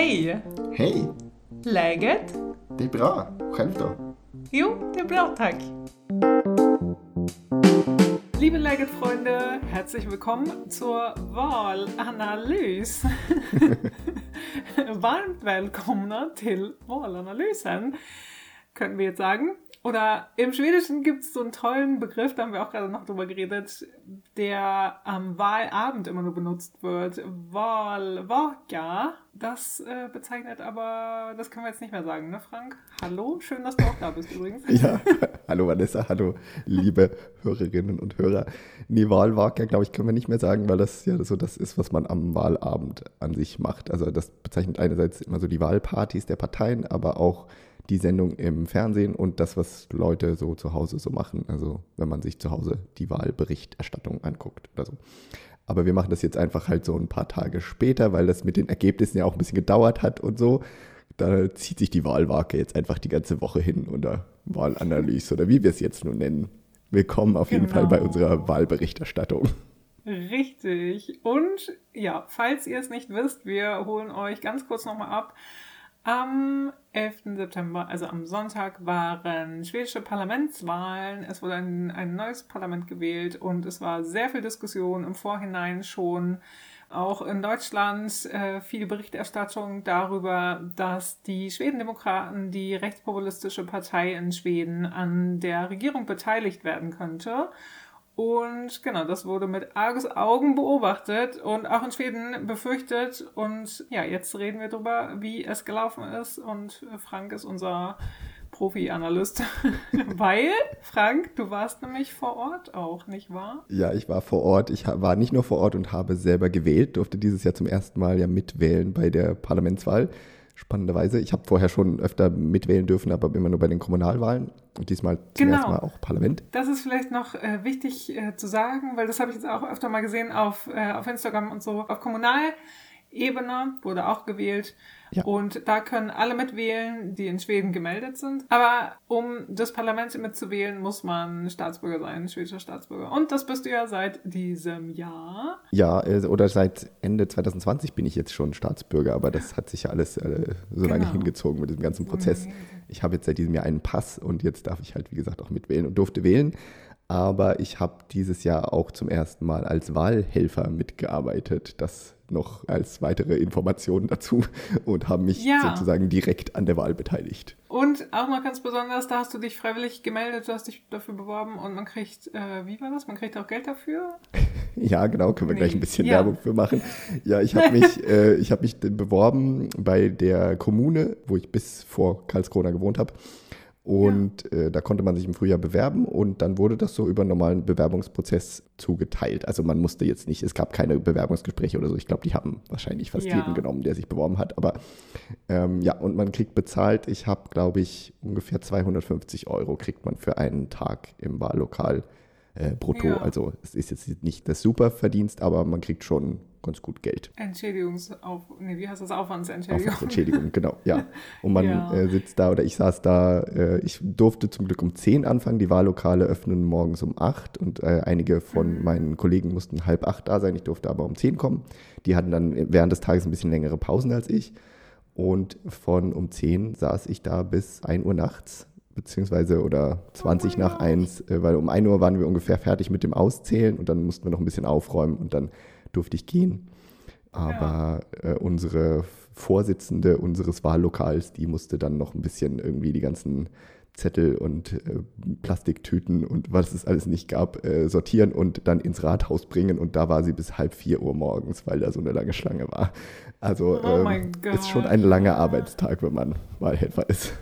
Hej! Hej! Läget? Det är bra. Själv då? Jo, det är bra tack. Liebe Läget-Freunde, herzlich willkommen zur Wahlanalyse. Varmt välkomna till Wahlanalysen, könnten wir jetzt sagen. Oder im Schwedischen gibt es so einen tollen Begriff, da haben wir auch gerade noch drüber geredet, der am Wahlabend immer nur benutzt wird. Wahlvaka. Das äh, bezeichnet aber, das können wir jetzt nicht mehr sagen, ne Frank? Hallo, schön, dass du auch da bist übrigens. Ja, hallo Vanessa, hallo liebe Hörerinnen und Hörer. Nee, Wahlvaka, glaube ich, können wir nicht mehr sagen, weil das ja so das ist, was man am Wahlabend an sich macht. Also das bezeichnet einerseits immer so die Wahlpartys der Parteien, aber auch die Sendung im Fernsehen und das, was Leute so zu Hause so machen. Also wenn man sich zu Hause die Wahlberichterstattung anguckt oder so. Aber wir machen das jetzt einfach halt so ein paar Tage später, weil das mit den Ergebnissen ja auch ein bisschen gedauert hat und so. Da zieht sich die Wahlwake jetzt einfach die ganze Woche hin oder Wahlanalyse oder wie wir es jetzt nun nennen. Willkommen auf jeden Fall bei Genau. unserer Wahlberichterstattung. Richtig. Und ja, falls ihr es nicht wisst, wir holen euch ganz kurz nochmal ab. Am 11. September, also am Sonntag, waren schwedische Parlamentswahlen. Es wurde ein, ein neues Parlament gewählt und es war sehr viel Diskussion im Vorhinein schon. Auch in Deutschland äh, viel Berichterstattung darüber, dass die Schwedendemokraten, die rechtspopulistische Partei in Schweden, an der Regierung beteiligt werden könnte. Und genau, das wurde mit Argus Augen beobachtet und auch in Schweden befürchtet. Und ja, jetzt reden wir darüber, wie es gelaufen ist. Und Frank ist unser Profi-Analyst. Weil, Frank, du warst nämlich vor Ort auch, nicht wahr? Ja, ich war vor Ort. Ich war nicht nur vor Ort und habe selber gewählt, durfte dieses Jahr zum ersten Mal ja mitwählen bei der Parlamentswahl. Spannenderweise. Ich habe vorher schon öfter mitwählen dürfen, aber immer nur bei den Kommunalwahlen. Und diesmal zum Genau. ersten Mal auch Parlament. Das ist vielleicht noch äh, wichtig äh, zu sagen, weil das habe ich jetzt auch öfter mal gesehen auf, äh, auf Instagram und so. Auf Kommunalebene wurde auch gewählt. Ja. Und da können alle mitwählen, die in Schweden gemeldet sind. Aber um das Parlament mitzuwählen, muss man Staatsbürger sein, schwedischer Staatsbürger. Und das bist du ja seit diesem Jahr. Ja, äh, oder seit Ende 2020 bin ich jetzt schon Staatsbürger, aber das hat sich ja alles äh, so lange Genau. hingezogen mit diesem ganzen Prozess. Ich habe jetzt seit diesem Jahr einen Pass und jetzt darf ich halt, wie gesagt, auch mitwählen und durfte wählen. Aber ich habe dieses Jahr auch zum ersten Mal als Wahlhelfer mitgearbeitet. Das noch als weitere Informationen dazu und habe mich Ja. sozusagen direkt an der Wahl beteiligt. Und auch noch ganz besonders, da hast du dich freiwillig gemeldet, du hast dich dafür beworben und man kriegt, äh, wie war das? Man kriegt auch Geld dafür? Ja, genau, können wir gleich ein bisschen Ja. Werbung für machen. Ja, ich habe mich, äh, ich hab mich beworben bei der Kommune, wo ich bis vor Karlskrona gewohnt habe. Und äh, da konnte man sich im Frühjahr bewerben und dann wurde das so über einen normalen Bewerbungsprozess zugeteilt. Also man musste jetzt nicht, es gab keine Bewerbungsgespräche oder so. Ich glaube, die haben wahrscheinlich fast Ja. jeden genommen, der sich beworben hat. Aber ähm, ja, und man kriegt bezahlt. Ich habe, glaube ich, ungefähr 250 Euro kriegt man für einen Tag im Wahllokal äh, brutto. Ja. Also es ist jetzt nicht das Superverdienst, aber man kriegt schon ganz gut Geld. Entschädigungsauf, nee, wie heißt das? Aufwandsentschädigung. Aufwandsentschädigung, genau, ja. Und man Ja. äh, sitzt da oder ich saß da, äh, ich durfte zum Glück um 10 anfangen, die Wahllokale öffnen morgens um 8 und äh, einige von meinen Kollegen mussten halb acht da sein, ich durfte aber um 10 kommen. Die hatten dann während des Tages ein bisschen längere Pausen als ich und von um 10 saß ich da bis 1 Uhr nachts beziehungsweise oder 20 nach 1, äh, weil um 1 Uhr waren wir ungefähr fertig mit dem Auszählen und dann mussten wir noch ein bisschen aufräumen und dann durfte ich gehen. Aber äh, unsere Vorsitzende unseres Wahllokals, die musste dann noch ein bisschen irgendwie die ganzen Zettel und äh, Plastiktüten und was es alles nicht gab, äh, sortieren und dann ins Rathaus bringen. Und da war sie bis halb vier Uhr morgens, weil da so eine lange Schlange war. Also Oh ähm, ist schon ein langer Arbeitstag, wenn man Wahlhelfer ist.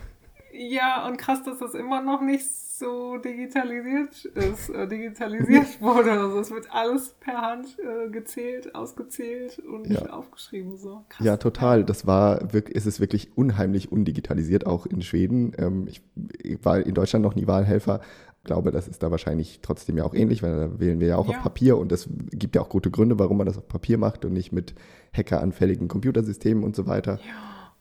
Ja, und krass, dass das immer noch nicht so digitalisiert ist, äh, digitalisiert wurde. Also es wird alles per Hand äh, gezählt, ausgezählt und Ja. aufgeschrieben. So. Krass. Ja, total. Das war wirklich, ist es wirklich unheimlich undigitalisiert, auch in Schweden. Ähm, ich, ich war in Deutschland noch nie Wahlhelfer. Glaube, das ist da wahrscheinlich trotzdem ja auch ähnlich, weil da wählen wir ja auch Ja. auf Papier und es gibt ja auch gute Gründe, warum man das auf Papier macht und nicht mit hackeranfälligen Computersystemen und so weiter.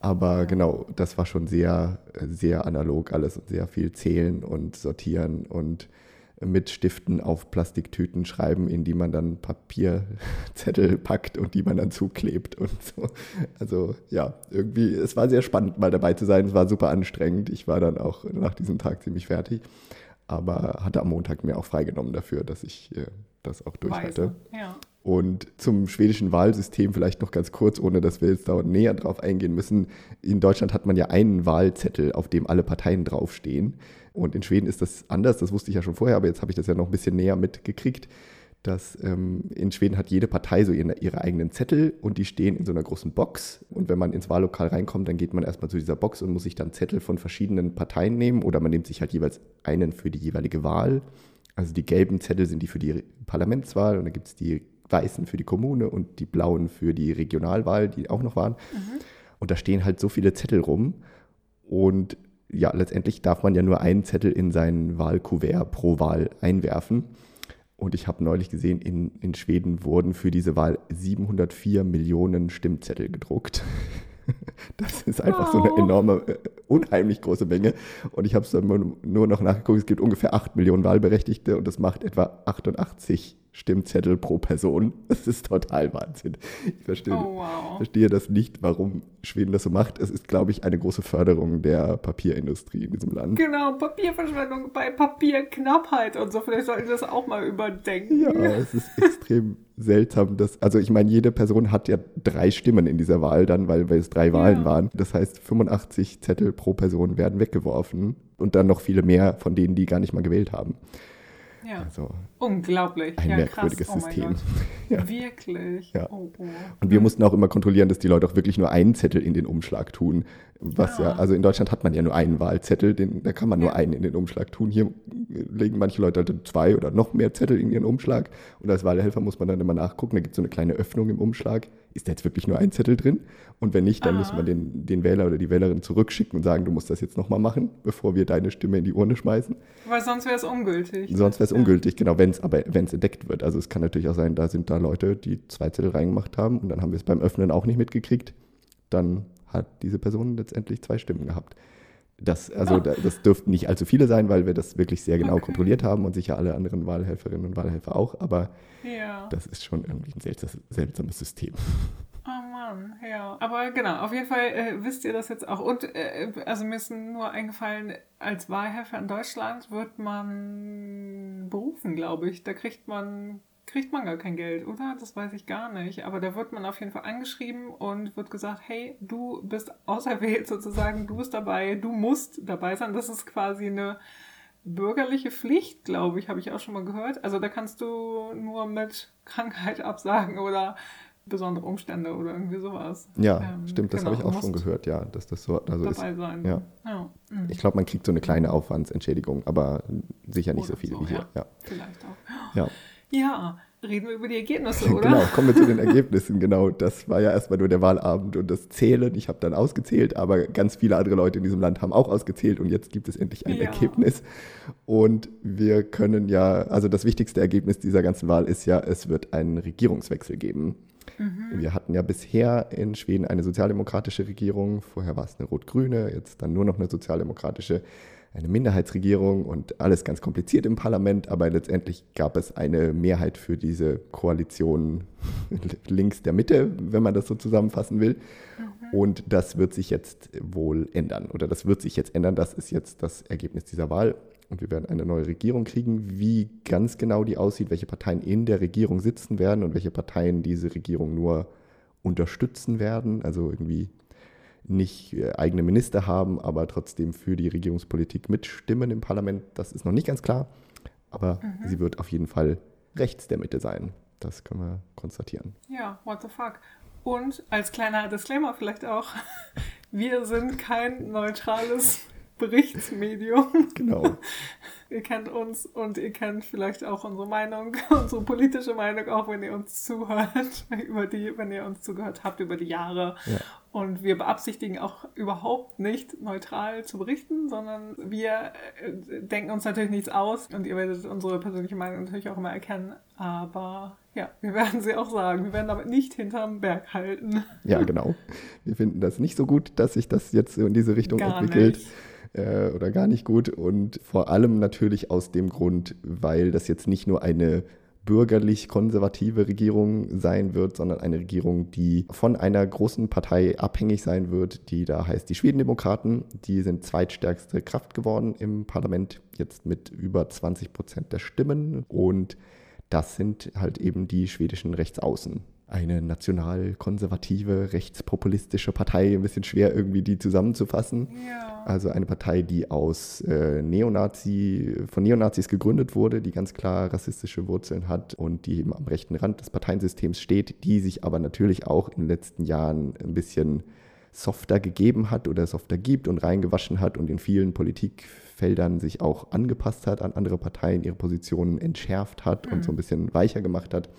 Aber genau, das war schon sehr, sehr analog alles und sehr viel zählen und sortieren und mit Stiften auf Plastiktüten schreiben, in die man dann Papierzettel packt und die man dann zuklebt und so. Also ja, irgendwie, es war sehr spannend, mal dabei zu sein. Es war super anstrengend. Ich war dann auch nach diesem Tag ziemlich fertig, aber hatte am Montag mir auch freigenommen dafür, dass ich äh, das auch durch hatte. Ja. Und zum schwedischen Wahlsystem vielleicht noch ganz kurz, ohne dass wir jetzt da näher drauf eingehen müssen. In Deutschland hat man ja einen Wahlzettel, auf dem alle Parteien draufstehen. Und in Schweden ist das anders, das wusste ich ja schon vorher, aber jetzt habe ich das ja noch ein bisschen näher mitgekriegt. Dass ähm, in Schweden hat jede Partei so ihre, ihre, eigenen Zettel und die stehen in so einer großen Box. Und wenn man ins Wahllokal reinkommt, dann geht man erstmal zu dieser Box und muss sich dann Zettel von verschiedenen Parteien nehmen oder man nimmt sich halt jeweils einen für die jeweilige Wahl. Also die gelben Zettel sind die für die Parlamentswahl und dann gibt es die weißen für die Kommune und die blauen für die Regionalwahl, die auch noch waren. Mhm. Und da stehen halt so viele Zettel rum. Und ja, letztendlich darf man ja nur einen Zettel in sein Wahlkuvert pro Wahl einwerfen. Und ich habe neulich gesehen, in, in Schweden wurden für diese Wahl 704 Millionen Stimmzettel gedruckt. Das ist einfach so eine enorme, äh, unheimlich große Menge. Und ich habe es dann nur noch nachgeguckt, es gibt ungefähr 8 Millionen Wahlberechtigte und das macht etwa 88 Stimmzettel pro Person. Das ist total Wahnsinn. Ich verstehe, oh, wow. verstehe das nicht, warum Schweden das so macht. Es ist, glaube ich, eine große Förderung der Papierindustrie in diesem Land. Genau, Papierverschwendung bei Papierknappheit und so. Vielleicht sollten wir das auch mal überdenken. Ja, es ist extrem seltsam, dass, also ich meine, jede Person hat ja drei Stimmen in dieser Wahl dann, weil, weil es drei Wahlen ja. waren. Das heißt, 85 Zettel pro Person werden weggeworfen und dann noch viele mehr von denen, die gar nicht mal gewählt haben. Ja. Also Unglaublich. Ein ja, merkwürdiges krass. Oh System. Ja. Wirklich. Ja. Oh, oh. Und wir mussten auch immer kontrollieren, dass die Leute auch wirklich nur einen Zettel in den Umschlag tun. Was ja, also in Deutschland hat man ja nur einen Wahlzettel, den, da kann man nur einen in den Umschlag tun. Hier legen manche Leute halt zwei oder noch mehr Zettel in ihren Umschlag. Und als Wahlhelfer muss man dann immer nachgucken, da gibt es so eine kleine Öffnung im Umschlag. Ist da jetzt wirklich nur ein Zettel drin? Und wenn nicht, dann ah. muss man den, den Wähler oder die Wählerin zurückschicken und sagen, du musst das jetzt nochmal machen, bevor wir deine Stimme in die Urne schmeißen. Weil sonst wäre es ungültig. Sonst wäre es ja. ungültig, genau, wenn es aber wenn es entdeckt wird. Also es kann natürlich auch sein, da sind da Leute, die zwei Zettel reingemacht haben und dann haben wir es beim Öffnen auch nicht mitgekriegt. Dann hat diese Person letztendlich zwei Stimmen gehabt. Das, also oh. das dürften nicht allzu viele sein, weil wir das wirklich sehr genau okay. kontrolliert haben und sicher alle anderen Wahlhelferinnen und Wahlhelfer auch, aber ja. das ist schon irgendwie ein seltsames, seltsames System. Oh Mann, ja. Aber genau, auf jeden Fall äh, wisst ihr das jetzt auch. Und äh, also mir ist nur eingefallen, als Wahlhelfer in Deutschland wird man berufen, glaube ich. Da kriegt man kriegt man gar kein Geld, oder? Das weiß ich gar nicht. Aber da wird man auf jeden Fall angeschrieben und wird gesagt, hey, du bist auserwählt sozusagen, du bist dabei, du musst dabei sein. Das ist quasi eine bürgerliche Pflicht, glaube ich, habe ich auch schon mal gehört. Also da kannst du nur mit Krankheit absagen oder besondere Umstände oder irgendwie sowas. Ja, ähm, stimmt, das genau, habe ich auch schon gehört, ja, dass das so also dabei ist. Sein. Ja. ja. Mhm. Ich glaube, man kriegt so eine kleine Aufwandsentschädigung, aber sicher nicht oder so viel so, wie hier. Ja. Vielleicht auch. Ja. Ja, reden wir über die Ergebnisse, oder? Genau, kommen wir zu den Ergebnissen. Genau, das war ja erstmal nur der Wahlabend und das Zählen. Ich habe dann ausgezählt, aber ganz viele andere Leute in diesem Land haben auch ausgezählt und jetzt gibt es endlich ein ja. Ergebnis. Und wir können ja, also das wichtigste Ergebnis dieser ganzen Wahl ist ja, es wird einen Regierungswechsel geben. Mhm. Wir hatten ja bisher in Schweden eine sozialdemokratische Regierung, vorher war es eine rot-grüne, jetzt dann nur noch eine sozialdemokratische Regierung eine Minderheitsregierung und alles ganz kompliziert im Parlament, aber letztendlich gab es eine Mehrheit für diese Koalition links der Mitte, wenn man das so zusammenfassen will. Mhm. Und das wird sich jetzt wohl ändern oder das wird sich jetzt ändern. Das ist jetzt das Ergebnis dieser Wahl. Und wir werden eine neue Regierung kriegen. Wie ganz genau die aussieht, welche Parteien in der Regierung sitzen werden und welche Parteien diese Regierung nur unterstützen werden, also irgendwie nicht äh, eigene Minister haben, aber trotzdem für die Regierungspolitik mitstimmen im Parlament. Das ist noch nicht ganz klar, aber mhm. sie wird auf jeden Fall rechts der Mitte sein. Das können wir konstatieren. Ja, what the fuck. Und als kleiner Disclaimer vielleicht auch, wir sind kein neutrales Berichtsmedium. Genau. ihr kennt uns und ihr kennt vielleicht auch unsere Meinung, unsere politische Meinung, auch wenn ihr uns zuhört, über die, wenn ihr uns zugehört habt über die Jahre. Ja. Und wir beabsichtigen auch überhaupt nicht neutral zu berichten, sondern wir äh, denken uns natürlich nichts aus und ihr werdet unsere persönliche Meinung natürlich auch immer erkennen. Aber ja, wir werden sie auch sagen. Wir werden damit nicht hinterm Berg halten. Ja, genau. Wir finden das nicht so gut, dass sich das jetzt in diese Richtung Gar entwickelt. Nicht äh, oder gar nicht gut. Und vor allem natürlich aus dem Grund, weil das jetzt nicht nur eine bürgerlich-konservative Regierung sein wird, sondern eine Regierung, die von einer großen Partei abhängig sein wird, die da heißt die Schwedendemokraten. Die sind zweitstärkste Kraft geworden im Parlament, jetzt mit über 20 Prozent der Stimmen. Und das sind halt eben die schwedischen Rechtsaußen eine national-konservative, rechtspopulistische Partei, ein bisschen schwer irgendwie die zusammenzufassen. Ja. Also eine Partei, die aus äh, Neonazi, von Neonazis gegründet wurde, die ganz klar rassistische Wurzeln hat und die eben am rechten Rand des Parteiensystems steht, die sich aber natürlich auch in den letzten Jahren ein bisschen softer gegeben hat oder softer gibt und reingewaschen hat und in vielen Politikfeldern sich auch angepasst hat an andere Parteien, ihre Positionen entschärft hat mhm. und so ein bisschen weicher gemacht hat.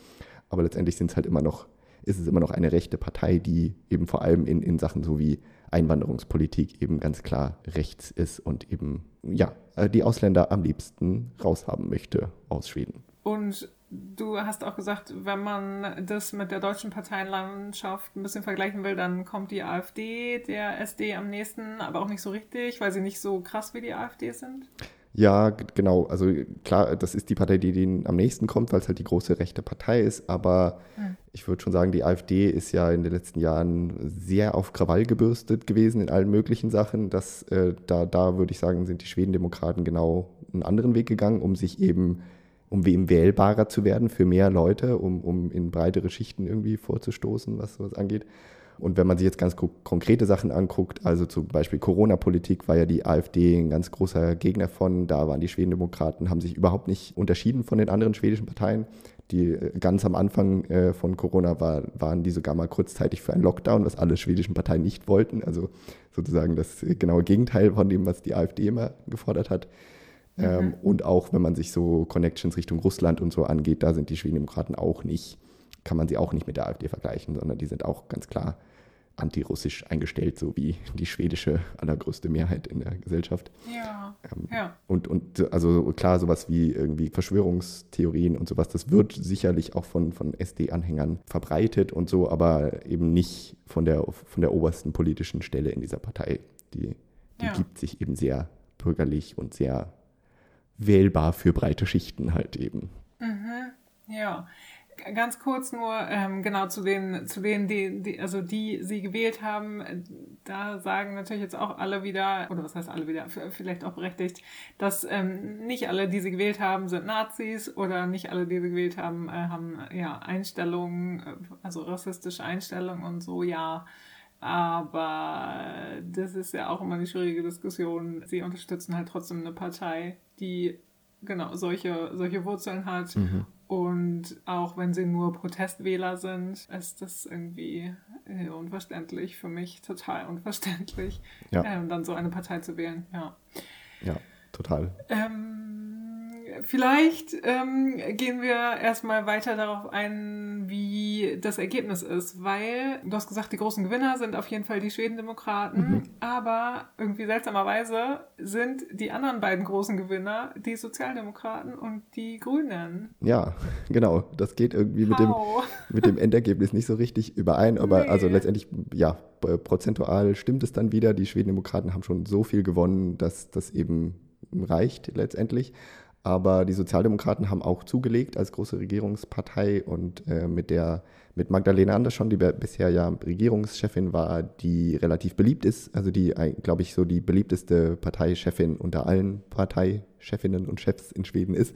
Aber letztendlich sind es halt immer noch, ist es immer noch eine rechte Partei, die eben vor allem in, in Sachen so wie Einwanderungspolitik eben ganz klar rechts ist und eben, ja, äh, die Ausländer am liebsten raushaben möchte aus Schweden. Und du hast auch gesagt, wenn man das mit der deutschen Parteienlandschaft ein bisschen vergleichen will, dann kommt die AfD der SD am nächsten, aber auch nicht so richtig, weil sie nicht so krass wie die AfD sind. Ja, genau. Also klar, das ist die Partei, die denen am nächsten kommt, weil es halt die große rechte Partei ist. Aber hm. ich würde schon sagen, die AfD ist ja in den letzten Jahren sehr auf Krawall gebürstet gewesen in allen möglichen Sachen. Das, äh, da, da würde ich sagen, sind die Schwedendemokraten genau einen anderen Weg gegangen, um sich eben, um wem wählbarer zu werden für mehr Leute, um, um in breitere Schichten irgendwie vorzustoßen, was sowas angeht. Und wenn man sich jetzt ganz konkrete Sachen anguckt, also zum Beispiel Corona-Politik, war ja die AfD ein ganz großer Gegner von. Da waren die Schwedendemokraten, haben sich überhaupt nicht unterschieden von den anderen schwedischen Parteien. Die äh, ganz am Anfang äh, von Corona war, waren die sogar mal kurzzeitig für einen Lockdown, was alle schwedischen Parteien nicht wollten. Also sozusagen das genaue Gegenteil von dem, was die AfD immer gefordert hat. Mhm. Ähm, und auch wenn man sich so Connections Richtung Russland und so angeht, da sind die Schwedendemokraten auch nicht, kann man sie auch nicht mit der AfD vergleichen, sondern die sind auch ganz klar antirussisch eingestellt, so wie die schwedische allergrößte Mehrheit in der Gesellschaft. Ja. Ähm, ja. Und, und also klar, sowas wie irgendwie Verschwörungstheorien und sowas, das wird sicherlich auch von, von SD-Anhängern verbreitet und so, aber eben nicht von der, von der obersten politischen Stelle in dieser Partei. Die, die ja. gibt sich eben sehr bürgerlich und sehr wählbar für breite Schichten halt eben. Mhm. Ja, ganz kurz nur, ähm, genau zu den, zu denen, die, die, also die sie gewählt haben, da sagen natürlich jetzt auch alle wieder, oder was heißt alle wieder, vielleicht auch berechtigt, dass ähm, nicht alle, die sie gewählt haben, sind Nazis oder nicht alle, die sie gewählt haben, äh, haben ja Einstellungen, äh, also rassistische Einstellungen und so, ja. Aber das ist ja auch immer eine schwierige Diskussion. Sie unterstützen halt trotzdem eine Partei, die genau solche, solche Wurzeln hat. Mhm. Und auch wenn sie nur Protestwähler sind, ist das irgendwie äh, unverständlich für mich, total unverständlich, ja. ähm, dann so eine Partei zu wählen. Ja, ja total. Ähm, vielleicht ähm, gehen wir erstmal weiter darauf ein, wie das Ergebnis ist, weil du hast gesagt, die großen Gewinner sind auf jeden Fall die Schwedendemokraten, mhm. aber irgendwie seltsamerweise sind die anderen beiden großen Gewinner die Sozialdemokraten und die Grünen. Ja, genau. Das geht irgendwie mit dem, mit dem Endergebnis nicht so richtig überein, aber nee. also letztendlich, ja, prozentual stimmt es dann wieder. Die Schwedendemokraten haben schon so viel gewonnen, dass das eben reicht letztendlich. Aber die Sozialdemokraten haben auch zugelegt als große Regierungspartei und äh, mit der mit Magdalena Andersson, die bisher ja Regierungschefin war, die relativ beliebt ist, also die, glaube ich, so die beliebteste Parteichefin unter allen Parteichefinnen und Chefs in Schweden ist,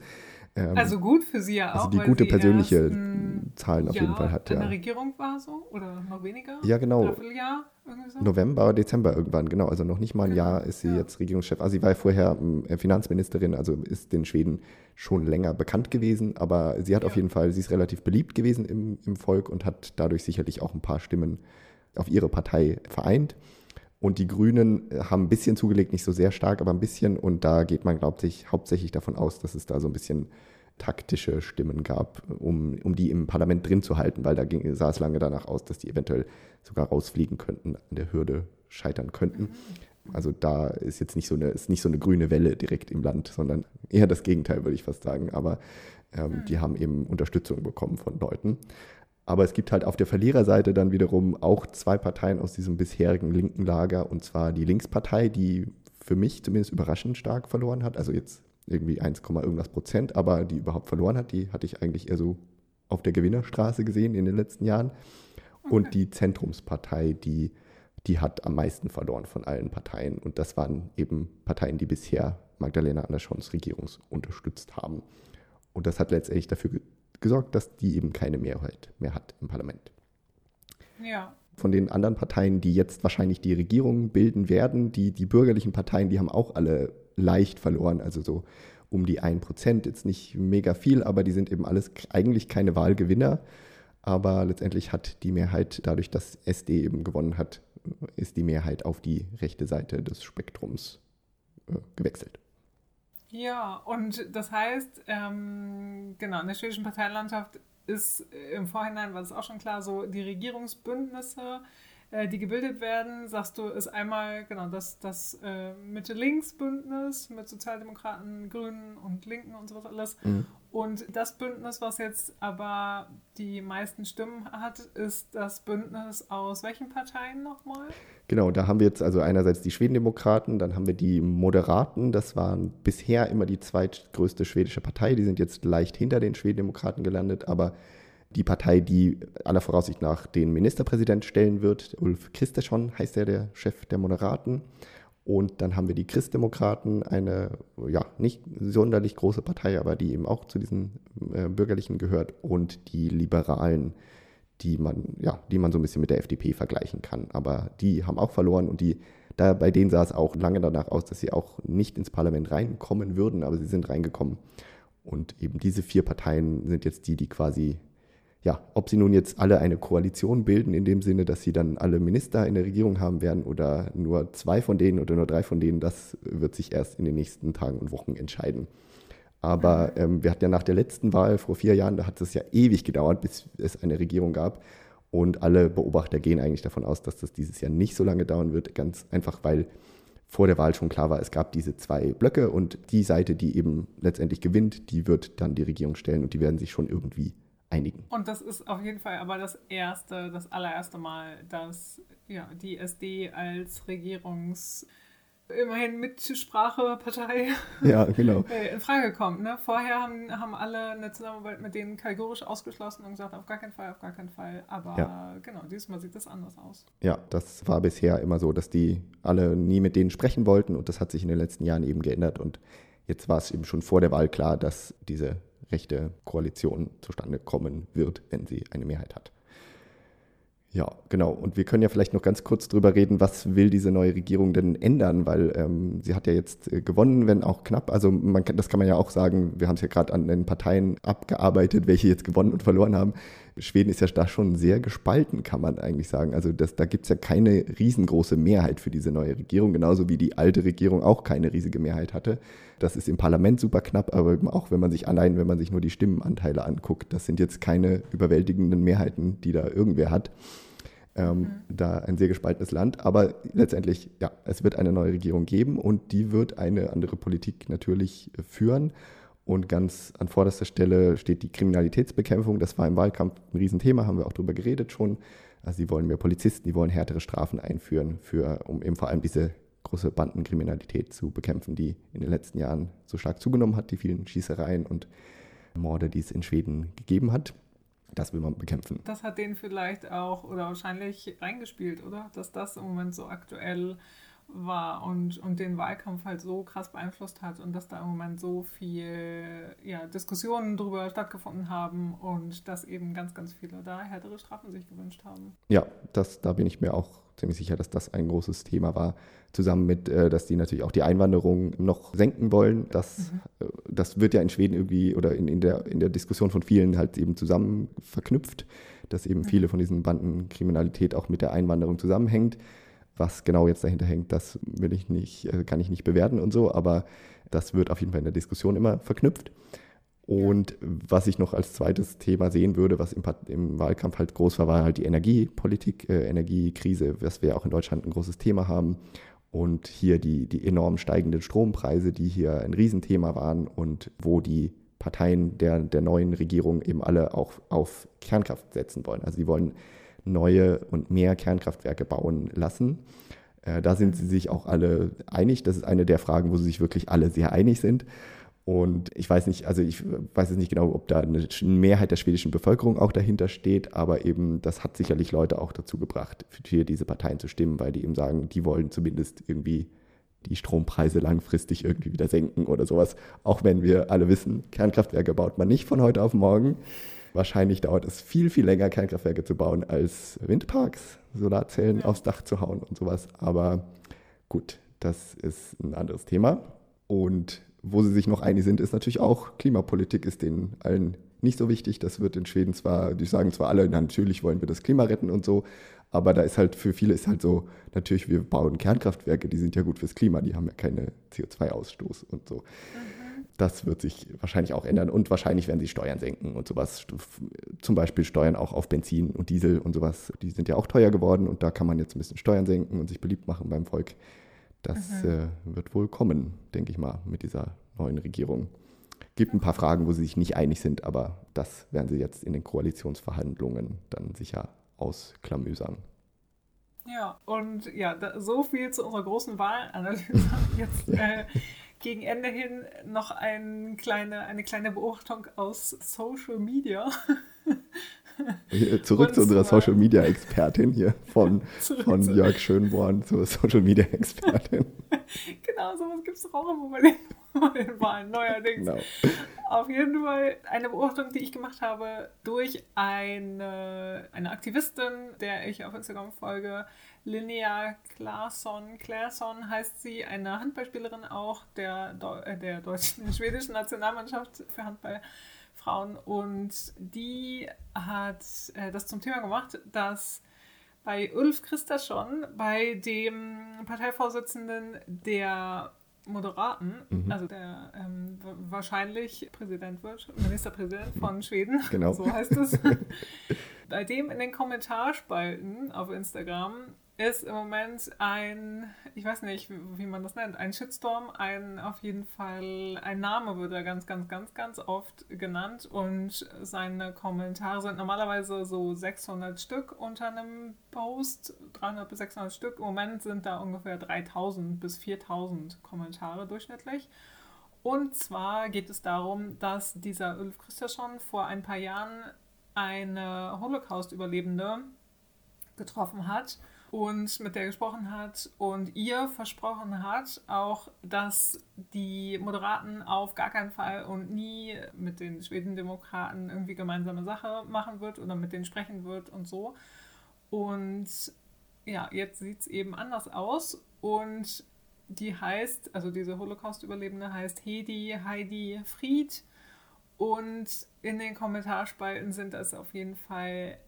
ähm, also gut für sie ja also auch. Also die gute persönliche erst, Zahlen auf ja, jeden Fall hat. Ja. In der Regierung war so oder noch weniger? Ja, genau. Jahr, so? November, Dezember irgendwann, genau. Also noch nicht mal ein genau. Jahr ist sie ja. jetzt Regierungschef. Also sie war vorher äh, Finanzministerin, also ist den Schweden schon länger bekannt gewesen, aber sie hat ja. auf jeden Fall, sie ist relativ beliebt gewesen im, im Volk und hat dadurch sicherlich auch ein paar Stimmen auf ihre Partei vereint. Und die Grünen äh, haben ein bisschen zugelegt, nicht so sehr stark, aber ein bisschen. Und da geht man, glaube ich, hauptsächlich davon aus, dass es da so ein bisschen taktische Stimmen gab, um, um die im Parlament drin zu halten, weil da ging, sah es lange danach aus, dass die eventuell sogar rausfliegen könnten, an der Hürde scheitern könnten. Also da ist jetzt nicht so eine, ist nicht so eine grüne Welle direkt im Land, sondern eher das Gegenteil, würde ich fast sagen. Aber ähm, die haben eben Unterstützung bekommen von Leuten. Aber es gibt halt auf der Verliererseite dann wiederum auch zwei Parteien aus diesem bisherigen linken Lager, und zwar die Linkspartei, die für mich zumindest überraschend stark verloren hat. Also jetzt irgendwie 1, irgendwas Prozent, aber die überhaupt verloren hat, die hatte ich eigentlich eher so auf der Gewinnerstraße gesehen in den letzten Jahren. Okay. Und die Zentrumspartei, die, die hat am meisten verloren von allen Parteien. Und das waren eben Parteien, die bisher Magdalena Anderschons Regierung unterstützt haben. Und das hat letztendlich dafür gesorgt, dass die eben keine Mehrheit mehr hat im Parlament. Ja. Von den anderen Parteien, die jetzt wahrscheinlich die Regierung bilden werden, die, die bürgerlichen Parteien, die haben auch alle leicht verloren, also so um die 1%, jetzt nicht mega viel, aber die sind eben alles eigentlich keine Wahlgewinner. Aber letztendlich hat die Mehrheit, dadurch, dass SD eben gewonnen hat, ist die Mehrheit auf die rechte Seite des Spektrums äh, gewechselt. Ja, und das heißt, ähm, genau, in der schwedischen Parteienlandschaft ist im Vorhinein, war das auch schon klar, so die Regierungsbündnisse äh, die gebildet werden, sagst du, ist einmal genau das, das äh, Mitte-Links-Bündnis mit Sozialdemokraten, Grünen und Linken und sowas alles. Mhm. Und das Bündnis, was jetzt aber die meisten Stimmen hat, ist das Bündnis aus welchen Parteien nochmal? Genau, da haben wir jetzt also einerseits die Schwedendemokraten, dann haben wir die Moderaten, das waren bisher immer die zweitgrößte schwedische Partei, die sind jetzt leicht hinter den Schwedendemokraten gelandet, aber die Partei, die aller Voraussicht nach den Ministerpräsident stellen wird. Ulf Kristersson heißt er, der Chef der Moderaten. Und dann haben wir die Christdemokraten, eine ja nicht sonderlich große Partei, aber die eben auch zu diesen äh, Bürgerlichen gehört. Und die Liberalen, die man, ja, die man so ein bisschen mit der FDP vergleichen kann. Aber die haben auch verloren und die, da, bei denen sah es auch lange danach aus, dass sie auch nicht ins Parlament reinkommen würden, aber sie sind reingekommen. Und eben diese vier Parteien sind jetzt die, die quasi ja, ob sie nun jetzt alle eine Koalition bilden, in dem Sinne, dass sie dann alle Minister in der Regierung haben werden oder nur zwei von denen oder nur drei von denen, das wird sich erst in den nächsten Tagen und Wochen entscheiden. Aber ähm, wir hatten ja nach der letzten Wahl vor vier Jahren, da hat es ja ewig gedauert, bis es eine Regierung gab. Und alle Beobachter gehen eigentlich davon aus, dass das dieses Jahr nicht so lange dauern wird, ganz einfach, weil vor der Wahl schon klar war, es gab diese zwei Blöcke und die Seite, die eben letztendlich gewinnt, die wird dann die Regierung stellen und die werden sich schon irgendwie einigen. Und das ist auf jeden Fall aber das erste, das allererste Mal, dass ja, die SD als Regierungs immerhin Mitsprachepartei ja, genau. in Frage kommt. Ne? Vorher haben, haben alle eine Zusammenarbeit mit denen kategorisch ausgeschlossen und gesagt, auf gar keinen Fall, auf gar keinen Fall. Aber ja. genau, diesmal sieht das anders aus. Ja, das war bisher immer so, dass die alle nie mit denen sprechen wollten und das hat sich in den letzten Jahren eben geändert und jetzt war es eben schon vor der Wahl klar, dass diese rechte Koalition zustande kommen wird, wenn sie eine Mehrheit hat. Ja, genau. Und wir können ja vielleicht noch ganz kurz drüber reden, was will diese neue Regierung denn ändern, weil ähm, sie hat ja jetzt äh, gewonnen, wenn auch knapp. Also man kann, das kann man ja auch sagen, wir haben es ja gerade an den Parteien abgearbeitet, welche jetzt gewonnen und verloren haben. Schweden ist ja da schon sehr gespalten, kann man eigentlich sagen. Also das, da gibt es ja keine riesengroße Mehrheit für diese neue Regierung, genauso wie die alte Regierung auch keine riesige Mehrheit hatte. Das ist im Parlament super knapp, aber auch wenn man sich allein, wenn man sich nur die Stimmenanteile anguckt, das sind jetzt keine überwältigenden Mehrheiten, die da irgendwer hat. Ähm, mhm. Da ein sehr gespaltenes Land. Aber letztendlich, ja, es wird eine neue Regierung geben und die wird eine andere Politik natürlich führen. Und ganz an vorderster Stelle steht die Kriminalitätsbekämpfung. Das war im Wahlkampf ein Riesenthema, haben wir auch darüber geredet schon. Also sie wollen mehr Polizisten, die wollen härtere Strafen einführen, für, um eben vor allem diese große Bandenkriminalität zu bekämpfen, die in den letzten Jahren so stark zugenommen hat, die vielen Schießereien und Morde, die es in Schweden gegeben hat. Das will man bekämpfen. Das hat denen vielleicht auch oder wahrscheinlich reingespielt, oder? Dass das im Moment so aktuell war und, und den Wahlkampf halt so krass beeinflusst hat und dass da im Moment so viel ja, Diskussionen darüber stattgefunden haben und dass eben ganz, ganz viele da härtere Strafen sich gewünscht haben. Ja, das, da bin ich mir auch ziemlich sicher, dass das ein großes Thema war. Zusammen mit, äh, dass die natürlich auch die Einwanderung noch senken wollen. Das, mhm. Äh, das wird ja in Schweden irgendwie oder in, in, der, in der Diskussion von vielen halt eben zusammen verknüpft, dass eben mhm. viele von diesen Bandenkriminalität auch mit der Einwanderung zusammenhängt. Was genau jetzt dahinter hängt, das will ich nicht, äh, kann ich nicht bewerten und so, aber das wird auf jeden Fall in der Diskussion immer verknüpft. Und was ich noch als zweites Thema sehen würde, was im, im Wahlkampf halt groß war, war halt die Energiepolitik, äh, Energiekrise, was wir auch in Deutschland ein großes Thema haben. Und hier die, die enorm steigenden Strompreise, die hier ein Riesenthema waren und wo die Parteien der, der neuen Regierung eben alle auch auf Kernkraft setzen wollen. Also sie wollen neue und mehr Kernkraftwerke bauen lassen. Äh, da sind sie sich auch alle einig. Das ist eine der Fragen, wo sie sich wirklich alle sehr einig sind. Und ich weiß nicht, also ich weiß jetzt nicht genau, ob da eine Mehrheit der schwedischen Bevölkerung auch dahinter steht, aber eben das hat sicherlich Leute auch dazu gebracht, für diese Parteien zu stimmen, weil die eben sagen, die wollen zumindest irgendwie die Strompreise langfristig irgendwie wieder senken oder sowas. Auch wenn wir alle wissen, Kernkraftwerke baut man nicht von heute auf morgen. Wahrscheinlich dauert es viel, viel länger, Kernkraftwerke zu bauen, als Windparks, Solarzellen ja. aufs Dach zu hauen und sowas. Aber gut, das ist ein anderes Thema. Und wo sie sich noch einig sind, ist natürlich auch, Klimapolitik ist denen allen nicht so wichtig. Das wird in Schweden zwar, die sagen zwar alle, natürlich wollen wir das Klima retten und so, aber da ist halt für viele ist halt so, natürlich, wir bauen Kernkraftwerke, die sind ja gut fürs Klima, die haben ja keine CO2-Ausstoß und so. Mhm. Das wird sich wahrscheinlich auch ändern und wahrscheinlich werden sie Steuern senken und sowas. Zum Beispiel Steuern auch auf Benzin und Diesel und sowas. Die sind ja auch teuer geworden und da kann man jetzt ein bisschen Steuern senken und sich beliebt machen beim Volk. Das mhm. äh, wird wohl kommen, denke ich mal, mit dieser neuen Regierung. Gibt ein paar Fragen, wo sie sich nicht einig sind, aber das werden sie jetzt in den Koalitionsverhandlungen dann sicher ausklamüsern. Ja, und ja, da, so viel zu unserer großen Wahlanalyse. Jetzt äh, gegen Ende hin noch ein kleine, eine kleine Beobachtung aus Social Media. Zurück und zu unserer Social Media Expertin hier von, von Jörg Schönborn zur Social Media Expertin. genau, sowas gibt es doch auch immer bei den, bei den Wahlen neuerdings. Genau. Auf jeden Fall eine Beobachtung, die ich gemacht habe durch eine, eine Aktivistin, der ich auf Instagram folge, Linnea Claesson, Claesson heißt sie, eine Handballspielerin auch der, äh, der deutschen, schwedischen Nationalmannschaft für Handballfrauen. Und die hat äh, das zum Thema gemacht, dass bei Ulf Christasson, bei dem Parteivorsitzenden der Moderaten, mhm. also der ähm, wahrscheinlich Präsident wird, Ministerpräsident von Schweden, genau. so heißt es. bei dem in den Kommentarspalten auf Instagram ist im Moment ein, ich weiß nicht, wie man das nennt, ein Shitstorm, ein auf jeden Fall, ein Name wird da ganz, ganz, ganz, ganz oft genannt und seine Kommentare sind normalerweise so 600 Stück unter einem Post, 300 bis 600 Stück. Im Moment sind da ungefähr 3000 bis 4000 Kommentare durchschnittlich. Und zwar geht es darum, dass dieser Ulf Christiansson vor ein paar Jahren eine Holocaust-Überlebende getroffen hat und mit der gesprochen hat und ihr versprochen hat, auch, dass die Moderaten auf gar keinen Fall und nie mit den Schwedendemokraten irgendwie gemeinsame Sache machen wird oder mit denen sprechen wird und so. Und ja, jetzt sieht es eben anders aus und die heißt, also diese Holocaust-Überlebende heißt Hedi Heidi Fried und in den Kommentarspalten sind das auf jeden Fall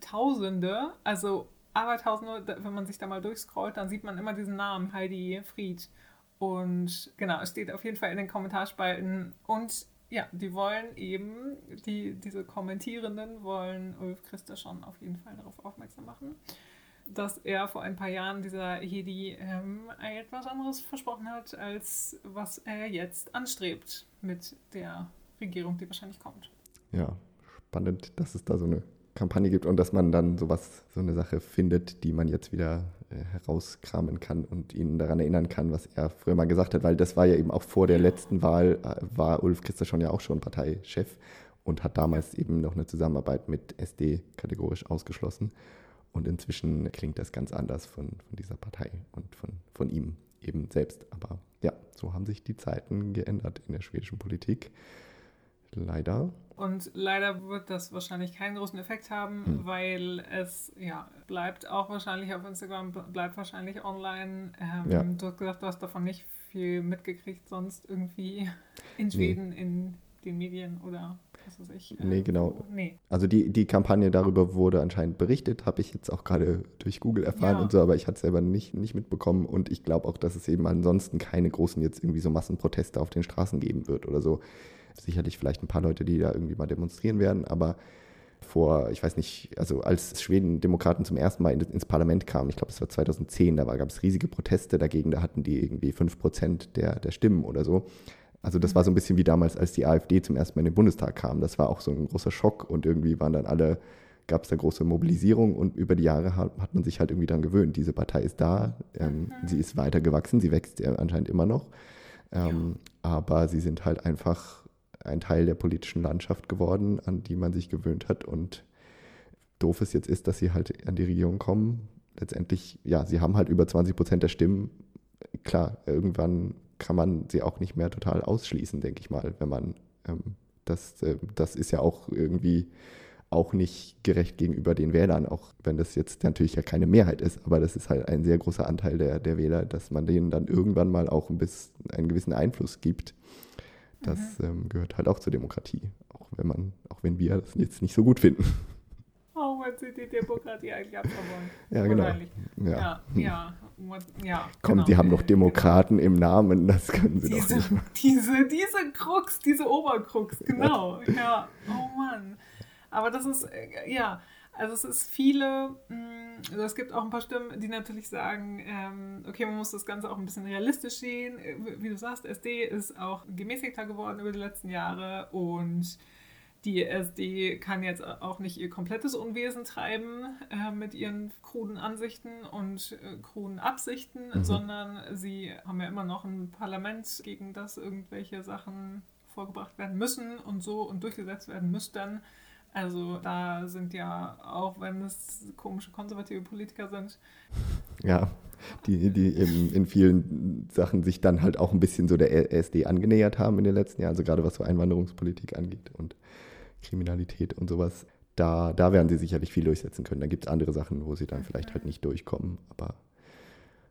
Tausende, also aber tausende, wenn man sich da mal durchscrollt, dann sieht man immer diesen Namen, Heidi Fried. Und genau, es steht auf jeden Fall in den Kommentarspalten. Und ja, die wollen eben, die, diese Kommentierenden wollen Ulf Christa schon auf jeden Fall darauf aufmerksam machen, dass er vor ein paar Jahren dieser Hedi ähm, etwas anderes versprochen hat, als was er jetzt anstrebt mit der Regierung, die wahrscheinlich kommt. Ja, spannend, dass es da so eine Kampagne gibt und dass man dann sowas, so eine Sache findet, die man jetzt wieder äh, herauskramen kann und ihn daran erinnern kann, was er früher mal gesagt hat, weil das war ja eben auch vor der letzten Wahl, äh, war Ulf Christer schon ja auch schon Parteichef und hat damals eben noch eine Zusammenarbeit mit SD kategorisch ausgeschlossen. Und inzwischen klingt das ganz anders von, von dieser Partei und von, von ihm eben selbst. Aber ja, so haben sich die Zeiten geändert in der schwedischen Politik. Leider. Und leider wird das wahrscheinlich keinen großen Effekt haben, hm. weil es ja bleibt auch wahrscheinlich auf Instagram, bleibt wahrscheinlich online. Ähm, ja. Du hast gesagt, du hast davon nicht viel mitgekriegt, sonst irgendwie in Schweden nee. in den Medien oder was weiß ich. Äh, nee, genau. Nee. Also die, die Kampagne darüber wurde anscheinend berichtet, habe ich jetzt auch gerade durch Google erfahren ja. und so, aber ich hatte es selber nicht, nicht mitbekommen und ich glaube auch, dass es eben ansonsten keine großen jetzt irgendwie so Massenproteste auf den Straßen geben wird oder so sicherlich vielleicht ein paar Leute, die da irgendwie mal demonstrieren werden, aber vor, ich weiß nicht, also als Schweden-Demokraten zum ersten Mal ins Parlament kamen, ich glaube, es war 2010, da gab es riesige Proteste dagegen, da hatten die irgendwie 5 Prozent der, der Stimmen oder so. Also das war so ein bisschen wie damals, als die AfD zum ersten Mal in den Bundestag kam. Das war auch so ein großer Schock und irgendwie waren dann alle gab es da große Mobilisierung und über die Jahre hat, hat, man sich halt irgendwie daran gewöhnt. Diese Partei ist da, ähm, mhm. sie ist weiter gewachsen, sie wächst ja anscheinend immer noch. Ähm, ja. Aber sie sind halt einfach ein Teil der politischen Landschaft geworden, an die man sich gewöhnt hat. Und doof es jetzt ist, dass sie halt an die Regierung kommen. Letztendlich, ja, sie haben halt über 20 Prozent der Stimmen. Klar, irgendwann kann man sie auch nicht mehr total ausschließen, denke ich mal, wenn man ähm, das, äh, das ist ja auch irgendwie auch nicht gerecht gegenüber den Wählern, auch wenn das jetzt natürlich ja keine Mehrheit ist, aber das ist halt ein sehr großer Anteil der, der Wähler, dass man denen dann irgendwann mal auch ein bisschen einen gewissen Einfluss gibt. Das mhm. ähm, gehört halt auch zur Demokratie, auch wenn man, auch wenn wir das jetzt nicht so gut finden. Oh, wenn sie die Demokratie eigentlich abbauen Ja, genau. Ja, ja, ja, ja Komm, genau. die haben noch Demokraten im Namen, das können sie diese, doch nicht. Diese, diese Krux, diese Oberkrux, genau. Ja, oh Mann. Aber das ist, äh, ja, also es ist viele, mm, also es gibt auch ein paar Stimmen, die natürlich sagen, ähm, okay, man muss das Ganze auch ein bisschen realistisch sehen. Äh, wie du sagst, SD ist auch gemäßigter geworden über die letzten Jahre und die SD kann jetzt auch nicht ihr komplettes Unwesen treiben äh, mit ihren kruden Ansichten und äh, kruden Absichten, mhm. sondern sie haben ja immer noch ein Parlament, gegen das irgendwelche Sachen vorgebracht werden müssen und so und durchgesetzt werden müssten. Also da sind ja, auch wenn es komische konservative Politiker sind. Ja, die, die eben in vielen Sachen sich dann halt auch ein bisschen so der SD angenähert haben in den letzten Jahren, also gerade was so Einwanderungspolitik angeht und Kriminalität und sowas. Da, da werden sie sicherlich viel durchsetzen können. Da gibt es andere Sachen, wo sie dann vielleicht halt nicht durchkommen. Aber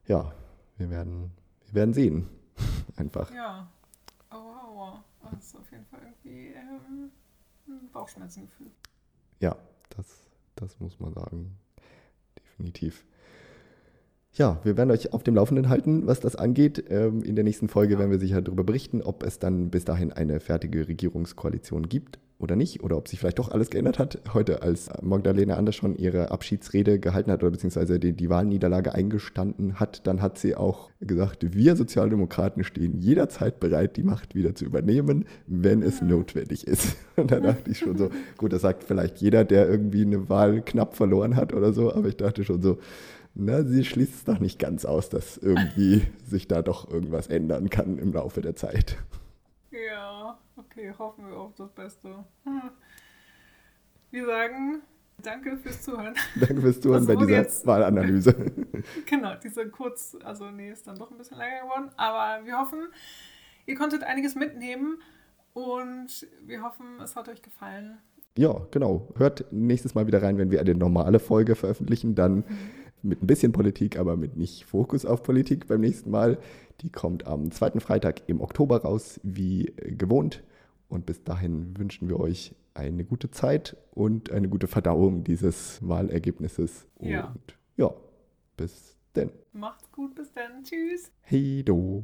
ja, wir werden, wir werden sehen. Einfach. Ja. Oh, wow. Das ist auf jeden Fall irgendwie. Ähm Bauchschmerzengefühl. Ja, das, das muss man sagen. Definitiv. Ja, wir werden euch auf dem Laufenden halten, was das angeht. Ähm, in der nächsten Folge werden wir sicher darüber berichten, ob es dann bis dahin eine fertige Regierungskoalition gibt oder nicht, oder ob sich vielleicht doch alles geändert hat. Heute, als Magdalena Andersson ihre Abschiedsrede gehalten hat oder beziehungsweise die, die Wahlniederlage eingestanden hat, dann hat sie auch gesagt, wir Sozialdemokraten stehen jederzeit bereit, die Macht wieder zu übernehmen, wenn es notwendig ist. Und da dachte ich schon so, gut, das sagt vielleicht jeder, der irgendwie eine Wahl knapp verloren hat oder so, aber ich dachte schon so, na, sie schließt es doch nicht ganz aus, dass irgendwie sich da doch irgendwas ändern kann im Laufe der Zeit. Okay, hoffen wir auf das Beste. Hm. Wir sagen danke fürs Zuhören. Danke fürs Zuhören bei dieser jetzt, Wahlanalyse. genau, diese kurz, also nee, ist dann doch ein bisschen länger geworden, aber wir hoffen, ihr konntet einiges mitnehmen und wir hoffen, es hat euch gefallen. Ja, genau. Hört nächstes Mal wieder rein, wenn wir eine normale Folge veröffentlichen, dann mhm. mit ein bisschen Politik, aber mit nicht Fokus auf Politik beim nächsten Mal. Die kommt am zweiten Freitag im Oktober raus, wie gewohnt. Und bis dahin wünschen wir euch eine gute Zeit und eine gute Verdauung dieses Wahlergebnisses. Ja. Und ja, bis denn. Macht's gut, bis dann. Tschüss. Hey do.